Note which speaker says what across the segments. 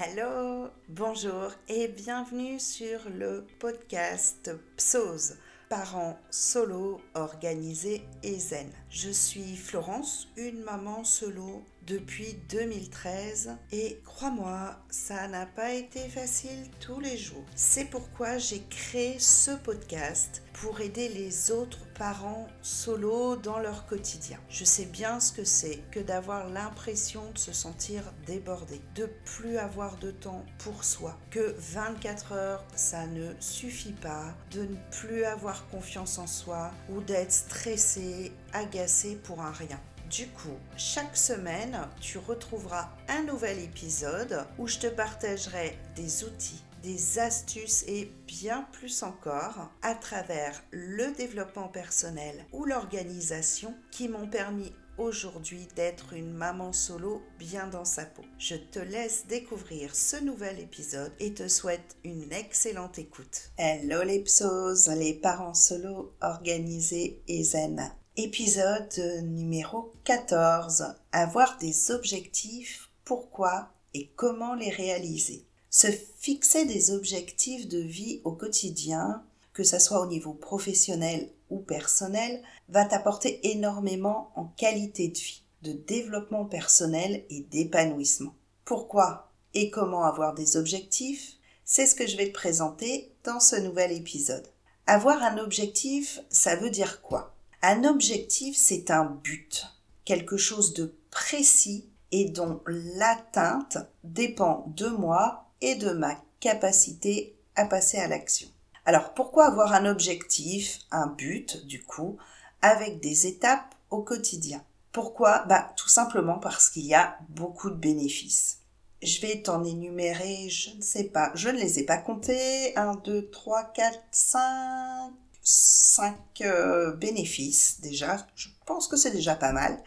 Speaker 1: Hello, bonjour et bienvenue sur le podcast PSOS, parents solo organisés et zen. Je suis Florence, une maman solo depuis 2013 et crois-moi, ça n'a pas été facile tous les jours. C'est pourquoi j'ai créé ce podcast pour aider les autres parents solo dans leur quotidien. Je sais bien ce que c'est que d'avoir l'impression de se sentir débordé, de plus avoir de temps pour soi, que 24 heures ça ne suffit pas, de ne plus avoir confiance en soi ou d'être stressé, agacé pour un rien. Du coup, chaque semaine, tu retrouveras un nouvel épisode où je te partagerai des outils, des astuces et bien plus encore à travers le développement personnel ou l'organisation qui m'ont permis aujourd'hui d'être une maman solo bien dans sa peau. Je te laisse découvrir ce nouvel épisode et te souhaite une excellente écoute. Hello les psos, les parents solo organisés et zen. Épisode numéro 14. Avoir des objectifs, pourquoi et comment les réaliser. Se fixer des objectifs de vie au quotidien, que ce soit au niveau professionnel ou personnel, va t'apporter énormément en qualité de vie, de développement personnel et d'épanouissement. Pourquoi et comment avoir des objectifs C'est ce que je vais te présenter dans ce nouvel épisode. Avoir un objectif, ça veut dire quoi? Un objectif, c'est un but, quelque chose de précis et dont l'atteinte dépend de moi et de ma capacité à passer à l'action. Alors pourquoi avoir un objectif, un but du coup, avec des étapes au quotidien? Pourquoi? Bah tout simplement parce qu'il y a beaucoup de bénéfices. Je vais t'en énumérer, je ne sais pas, je ne les ai pas comptés. 1, 2, 3, 4, 5, cinq euh, bénéfices déjà. Je pense que c'est déjà pas mal.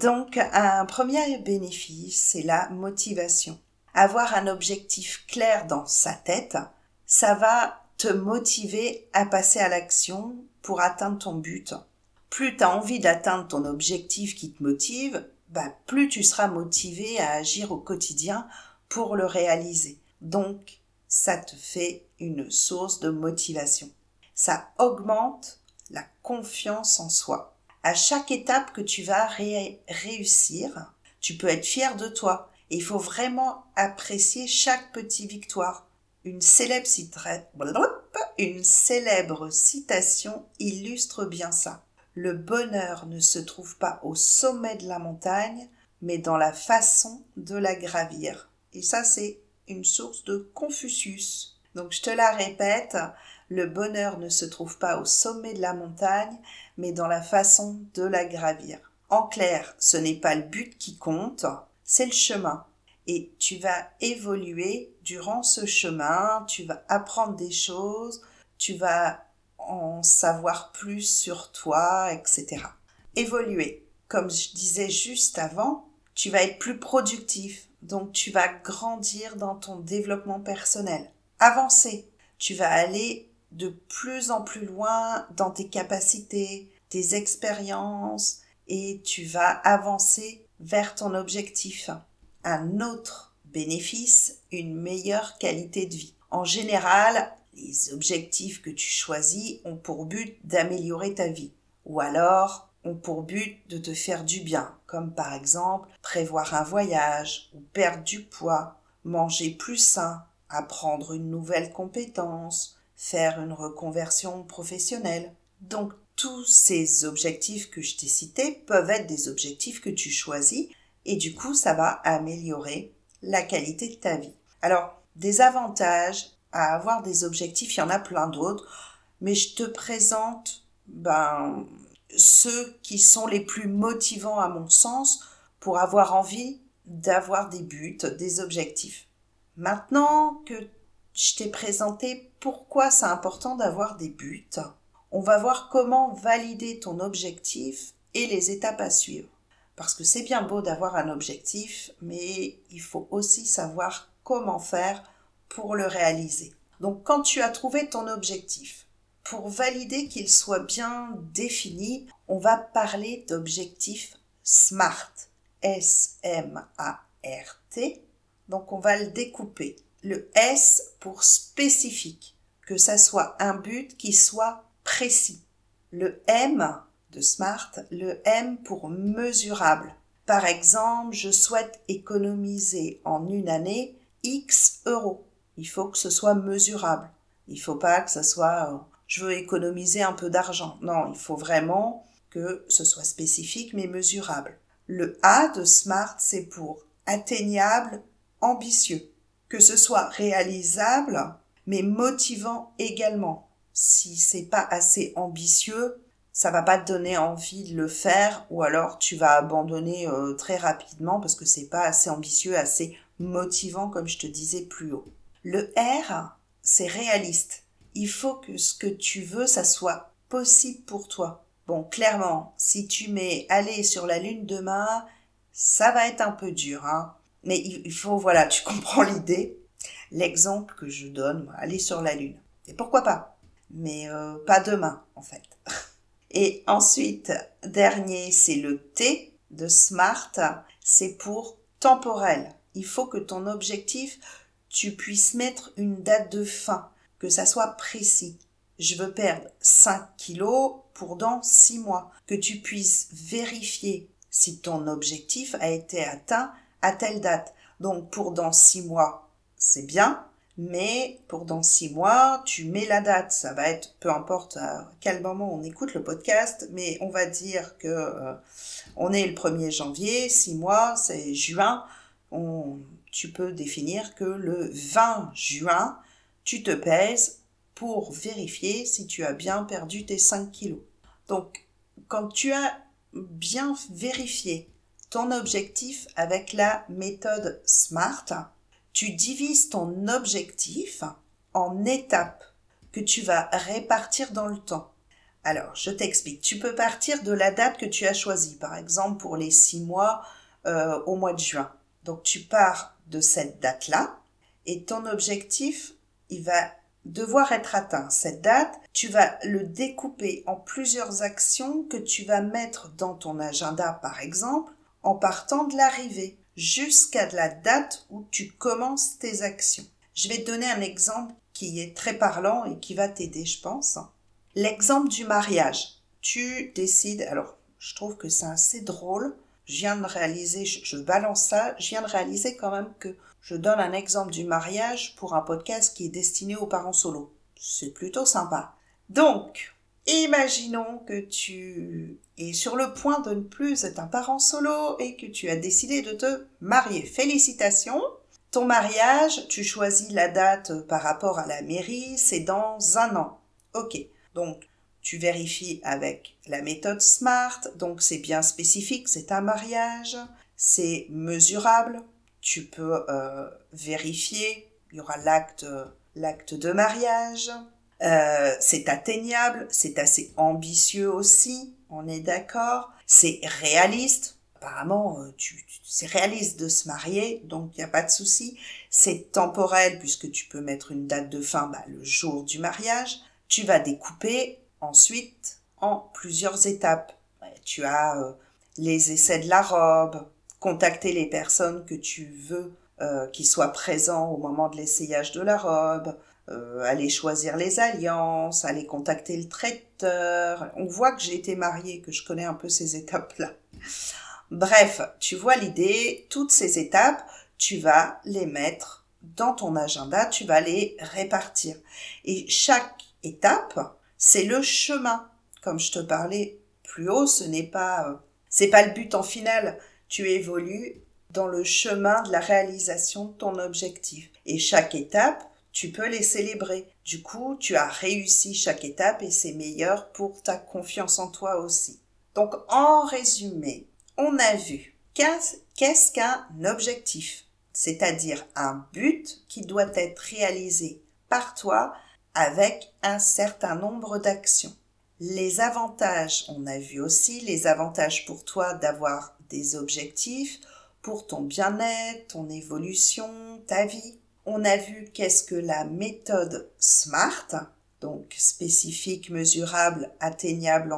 Speaker 1: Donc, un premier bénéfice, c'est la motivation. Avoir un objectif clair dans sa tête, ça va te motiver à passer à l'action pour atteindre ton but. Plus tu as envie d'atteindre ton objectif qui te motive, bah, plus tu seras motivé à agir au quotidien pour le réaliser. Donc, ça te fait une source de motivation ça augmente la confiance en soi. À chaque étape que tu vas réussir, tu peux être fier de toi. Il faut vraiment apprécier chaque petite victoire. Une célèbre citation illustre bien ça. Le bonheur ne se trouve pas au sommet de la montagne, mais dans la façon de la gravir. Et ça, c'est une source de Confucius. Donc je te la répète, le bonheur ne se trouve pas au sommet de la montagne, mais dans la façon de la gravir. En clair, ce n'est pas le but qui compte, c'est le chemin. Et tu vas évoluer durant ce chemin, tu vas apprendre des choses, tu vas en savoir plus sur toi, etc. Évoluer. Comme je disais juste avant, tu vas être plus productif, donc tu vas grandir dans ton développement personnel avancer. Tu vas aller de plus en plus loin dans tes capacités, tes expériences et tu vas avancer vers ton objectif. Un autre bénéfice, une meilleure qualité de vie. En général, les objectifs que tu choisis ont pour but d'améliorer ta vie ou alors ont pour but de te faire du bien, comme par exemple prévoir un voyage ou perdre du poids, manger plus sain, apprendre une nouvelle compétence, faire une reconversion professionnelle. Donc tous ces objectifs que je t'ai cités peuvent être des objectifs que tu choisis et du coup ça va améliorer la qualité de ta vie. Alors des avantages à avoir des objectifs, il y en a plein d'autres, mais je te présente ben ceux qui sont les plus motivants à mon sens pour avoir envie d'avoir des buts, des objectifs. Maintenant que je t'ai présenté pourquoi c'est important d'avoir des buts, on va voir comment valider ton objectif et les étapes à suivre. Parce que c'est bien beau d'avoir un objectif, mais il faut aussi savoir comment faire pour le réaliser. Donc quand tu as trouvé ton objectif, pour valider qu'il soit bien défini, on va parler d'objectif SMART. S-M-A-R-T Donc on va le découper. Le S pour spécifique, que ça soit un but qui soit précis. Le M de SMART, le M pour mesurable. Par exemple, je souhaite économiser en une année X euros. Il faut que ce soit mesurable. Il faut pas que ce soit euh, je veux économiser un peu d'argent. Non, il faut vraiment que ce soit spécifique mais mesurable. Le A de SMART, c'est pour atteignable, ambitieux. Que ce soit réalisable mais motivant également. Si c'est pas assez ambitieux, ça va pas te donner envie de le faire ou alors tu vas abandonner euh, très rapidement parce que c'est pas assez ambitieux, assez motivant comme je te disais plus haut. Le R, c'est réaliste. Il faut que ce que tu veux, ça soit possible pour toi. Bon, clairement, si tu mets aller sur la lune demain, ça va être un peu dur, hein. Mais il faut, voilà, tu comprends l'idée. L'exemple que je donne, aller sur la lune. Et pourquoi pas? Mais euh, pas demain, en fait. Et ensuite, dernier, c'est le T de SMART. C'est pour temporel. Il faut que ton objectif, tu puisses mettre une date de fin, que ça soit précis. Je veux perdre 5 kilos pour dans 6 mois. Que tu puisses vérifier si ton objectif a été atteint à telle date. Donc pour dans 6 mois, c'est bien mais pour dans six mois, tu mets la date. Ça va être, peu importe à quel moment on écoute le podcast, mais on va dire que euh, on est le 1er janvier, six mois, c'est juin. On, tu peux définir que le 20 juin, tu te pèses pour vérifier si tu as bien perdu tes 5 kilos. Donc, quand tu as bien vérifié ton objectif avec la méthode SMART, tu divises ton objectif en étapes que tu vas répartir dans le temps. Alors, je t'explique. Tu peux partir de la date que tu as choisie, par exemple pour les six mois euh, au mois de juin. Donc, tu pars de cette date-là et ton objectif, il va devoir être atteint. Cette date, tu vas le découper en plusieurs actions que tu vas mettre dans ton agenda, par exemple, en partant de l'arrivée jusqu'à la date où tu commences tes actions. Je vais te donner un exemple qui est très parlant et qui va t'aider, je pense. L'exemple du mariage. Tu décides, alors je trouve que c'est assez drôle. Je viens de réaliser, je, balance ça, je viens de réaliser quand même que je donne un exemple du mariage pour un podcast qui est destiné aux parents solos. C'est plutôt sympa. Donc, Imaginons que tu es sur le point de ne plus être un parent solo et que tu as décidé de te marier. Félicitations. Ton mariage, tu choisis la date par rapport à la mairie, c'est dans un an. Ok. Donc, tu vérifies avec la méthode SMART, donc c'est bien spécifique, c'est un mariage, c'est mesurable, tu peux euh, vérifier, il y aura l'acte, l'acte de mariage, euh, c'est atteignable, c'est assez ambitieux aussi, on est d'accord. C'est réaliste. Apparemment, euh, tu, c'est réaliste de se marier, donc il n'y a pas de souci. C'est temporel puisque tu peux mettre une date de fin bah, le jour du mariage. Tu vas découper ensuite en plusieurs étapes. Tu as euh, les essais de la robe, contacter les personnes que tu veux euh, qui soient présents au moment de l'essayage de la robe, euh, aller choisir les alliances, aller contacter le traiteur. On voit que j'ai été mariée, que je connais un peu ces étapes-là. Bref, tu vois l'idée, toutes ces étapes, tu vas les mettre dans ton agenda, tu vas les répartir. Et chaque étape, c'est le chemin. Comme je te parlais plus haut, ce n'est pas, euh, c'est pas le but en final. Tu évolues dans le chemin de la réalisation de ton objectif. Et chaque étape, tu peux les célébrer. Du coup, tu as réussi chaque étape et c'est meilleur pour ta confiance en toi aussi. Donc, en résumé, on a vu qu'est-ce qu'un objectif, c'est-à-dire un but qui doit être réalisé par toi avec un certain nombre d'actions. Les avantages, on a vu aussi les avantages pour toi d'avoir des objectifs pour ton bien-être, ton évolution, ta vie, on a vu qu'est-ce que la méthode SMART, donc spécifique, mesurable, atteignable,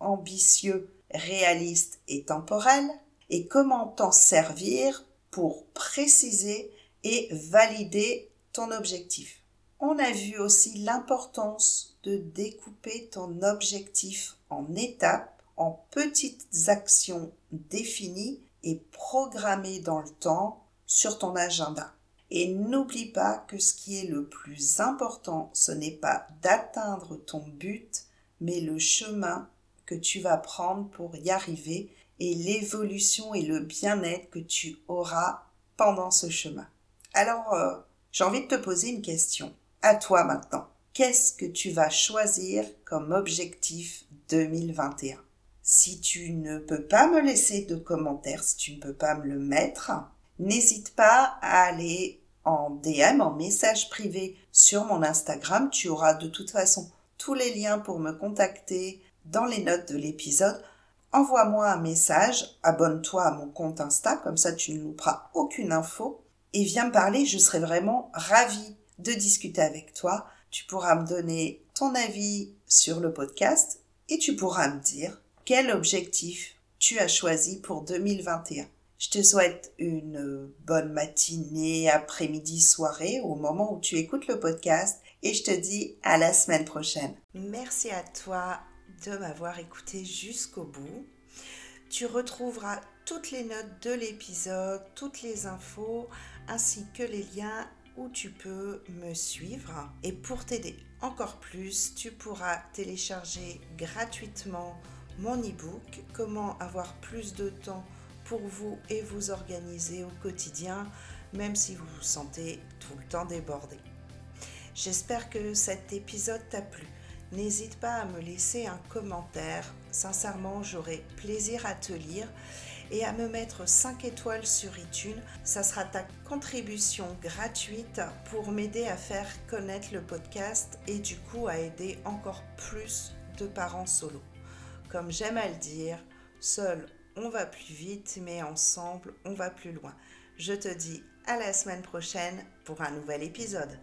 Speaker 1: ambitieux, réaliste et temporel, et comment t'en servir pour préciser et valider ton objectif. On a vu aussi l'importance de découper ton objectif en étapes, en petites actions définies et programmées dans le temps sur ton agenda. Et n'oublie pas que ce qui est le plus important, ce n'est pas d'atteindre ton but, mais le chemin que tu vas prendre pour y arriver et l'évolution et le bien-être que tu auras pendant ce chemin. Alors, euh, j'ai envie de te poser une question. À toi maintenant. Qu'est-ce que tu vas choisir comme objectif 2021 Si tu ne peux pas me laisser de commentaires, si tu ne peux pas me le mettre, n'hésite pas à aller en DM, en message privé sur mon Instagram. Tu auras de toute façon tous les liens pour me contacter dans les notes de l'épisode. Envoie-moi un message, abonne-toi à mon compte Insta, comme ça tu ne louperas aucune info. Et viens me parler, je serai vraiment ravie de discuter avec toi. Tu pourras me donner ton avis sur le podcast et tu pourras me dire quel objectif tu as choisi pour 2021. Je te souhaite une bonne matinée, après-midi, soirée au moment où tu écoutes le podcast et je te dis à la semaine prochaine. Merci à toi de m'avoir écouté jusqu'au bout. Tu retrouveras toutes les notes de l'épisode, toutes les infos ainsi que les liens où tu peux me suivre. Et pour t'aider encore plus, tu pourras télécharger gratuitement mon e-book Comment avoir plus de temps vous et vous organiser au quotidien, même si vous vous sentez tout le temps débordé. J'espère que cet épisode t'a plu. N'hésite pas à me laisser un commentaire. Sincèrement, j'aurai plaisir à te lire et à me mettre 5 étoiles sur iTunes. Ça sera ta contribution gratuite pour m'aider à faire connaître le podcast et du coup à aider encore plus de parents solo. Comme j'aime à le dire, seul on va plus vite, mais ensemble, on va plus loin. Je te dis à la semaine prochaine pour un nouvel épisode.